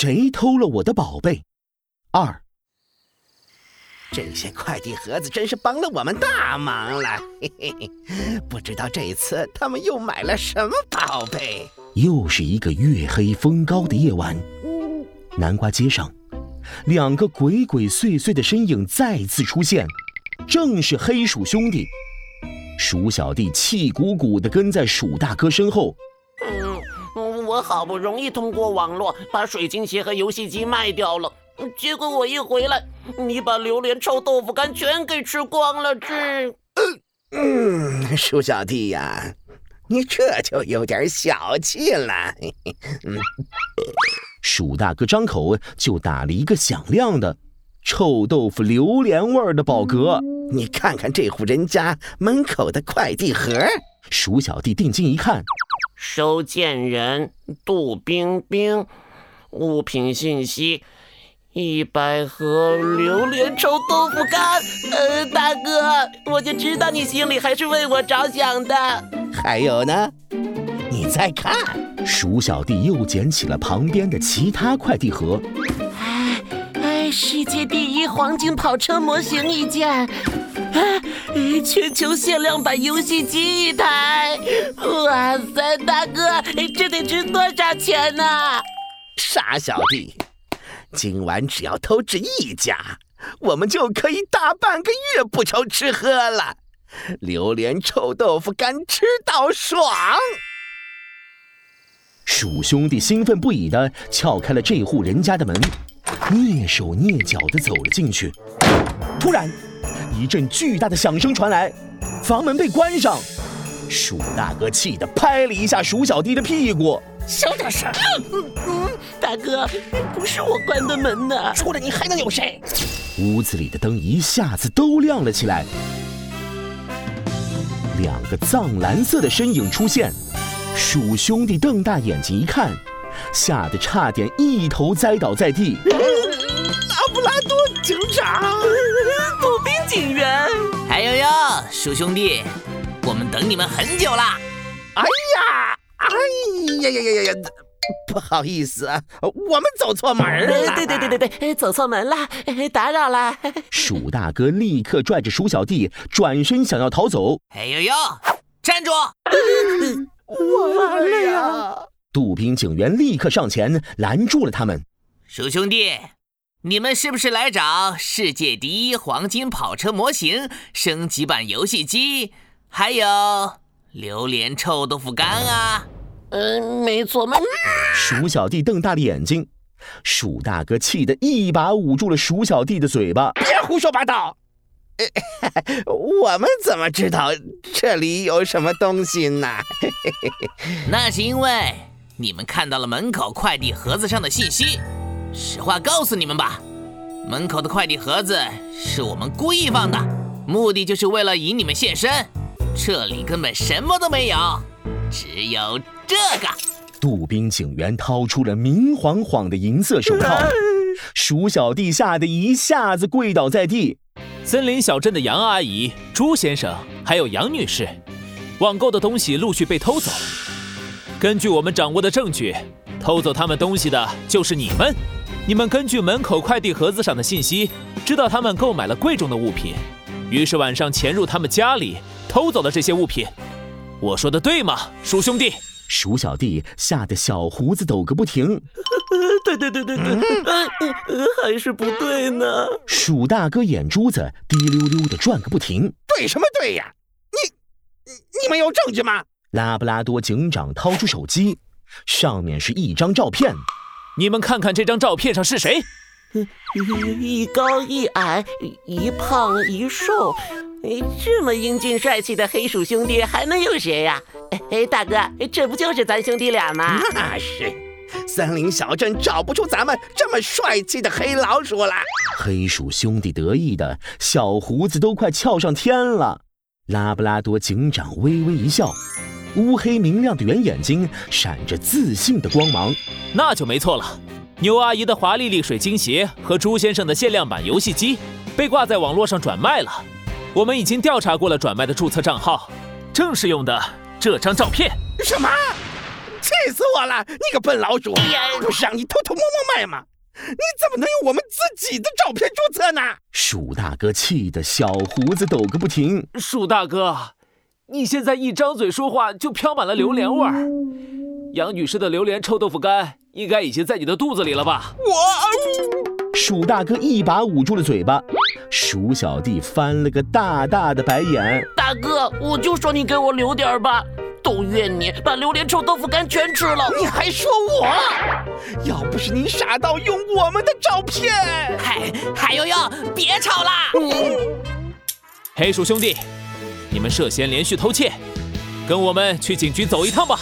谁偷了我的宝贝？二，这些快递盒子真是帮了我们大忙了，嘿嘿嘿。不知道这一次他们又买了什么宝贝？又是一个月黑风高的夜晚，南瓜街上，两个鬼鬼祟祟的身影再次出现，正是黑鼠兄弟。鼠小弟气鼓鼓地跟在鼠大哥身后。嗯，我好不容易通过网络把水晶鞋和游戏机卖掉了，结果我一回来，你把榴莲臭豆腐干全给吃光了，这……嗯，鼠小弟呀，你这就有点小气了。鼠大哥张口就打了一个响亮的臭豆腐榴莲味儿的饱嗝。你看看这户人家门口的快递盒，鼠小弟定睛一看，收件人杜冰冰，物品信息一百盒榴莲臭豆腐干。呃，大哥，我就知道你心里还是为我着想的。还有呢，你再看，鼠小弟又捡起了旁边的其他快递盒。哎哎世界第一黄金跑车模型一件，啊，全球限量版游戏机一台，哇塞，大哥，这得值多少钱呢？傻小弟，今晚只要偷纸一家，我们就可以大半个月不愁吃喝了，榴莲臭豆腐干吃到爽。鼠兄弟兴奋不已地撬开了这户人家的门。蹑手蹑脚地走了进去，突然，一阵巨大的响声传来，房门被关上。鼠大哥气得拍了一下鼠小弟的屁股：“小点声！嗯嗯，大哥，不是我关的门呢，除了你还能有谁？”屋子里的灯一下子都亮了起来，两个藏蓝色的身影出现。鼠兄弟瞪大眼睛一看。吓得差点一头栽倒在地。拉布拉多警长，步兵警员，还有哟，鼠兄弟，我们等你们很久了。哎呀，哎呀呀呀呀呀！不好意思啊，我们走错门了。对对对对对，走错门了，打扰了。鼠大哥立刻拽着鼠小弟转身想要逃走。哎呦呦，站住！完了呀！杜宾警员立刻上前拦住了他们。鼠兄弟，你们是不是来找世界第一黄金跑车模型升级版游戏机，还有榴莲臭豆腐干啊？嗯，没错嘛。鼠小弟瞪大了眼睛，鼠大哥气得一把捂住了鼠小弟的嘴巴。别胡说八道！我们怎么知道这里有什么东西呢？那是因为。你们看到了门口快递盒子上的信息，实话告诉你们吧，门口的快递盒子是我们故意放的，目的就是为了引你们现身。这里根本什么都没有，只有这个。杜宾警员掏出了明晃晃的银色手套，鼠小弟吓得一下子跪倒在地。森林小镇的杨阿姨、朱先生还有杨女士，网购的东西陆续被偷走。根据我们掌握的证据，偷走他们东西的就是你们。你们根据门口快递盒子上的信息，知道他们购买了贵重的物品，于是晚上潜入他们家里，偷走了这些物品。我说的对吗，鼠兄弟？鼠小弟吓得小胡子抖个不停。对对对对对，还是不对呢。鼠大哥眼珠子滴溜溜的转个不停。对什么对呀？你，你们有证据吗？拉布拉多警长掏出手机，上面是一张照片。你们看看这张照片上是谁？一高一矮，一胖一瘦，这么英俊帅气的黑鼠兄弟还能有谁呀？哎，大哥，这不就是咱兄弟俩吗？那是，森林小镇找不出咱们这么帅气的黑老鼠了。黑鼠兄弟得意的小胡子都快翘上天了。拉布拉多警长微微一笑。乌黑明亮的圆眼睛闪着自信的光芒，那就没错了。牛阿姨的华丽丽水晶鞋和朱先生的限量版游戏机被挂在网络上转卖了。我们已经调查过了转卖的注册账号，正是用的这张照片。什么？气死我了！你个笨老鼠，不是让你偷偷摸摸卖吗？你怎么能用我们自己的照片注册呢？鼠大哥气得小胡子抖个不停。鼠大哥，你现在一张嘴说话就飘满了榴莲味儿。杨女士的榴莲臭豆腐干应该已经在你的肚子里了吧？我……鼠大哥一把捂住了嘴巴，鼠小弟翻了个大大的白眼。大哥，我就说你给我留点吧。都怨你把榴莲臭豆腐干全吃了，你还说我？要不是你傻到用我们的照片，嗨，海悠悠，别吵啦！黑鼠兄弟，你们涉嫌连续偷窃，跟我们去警局走一趟吧。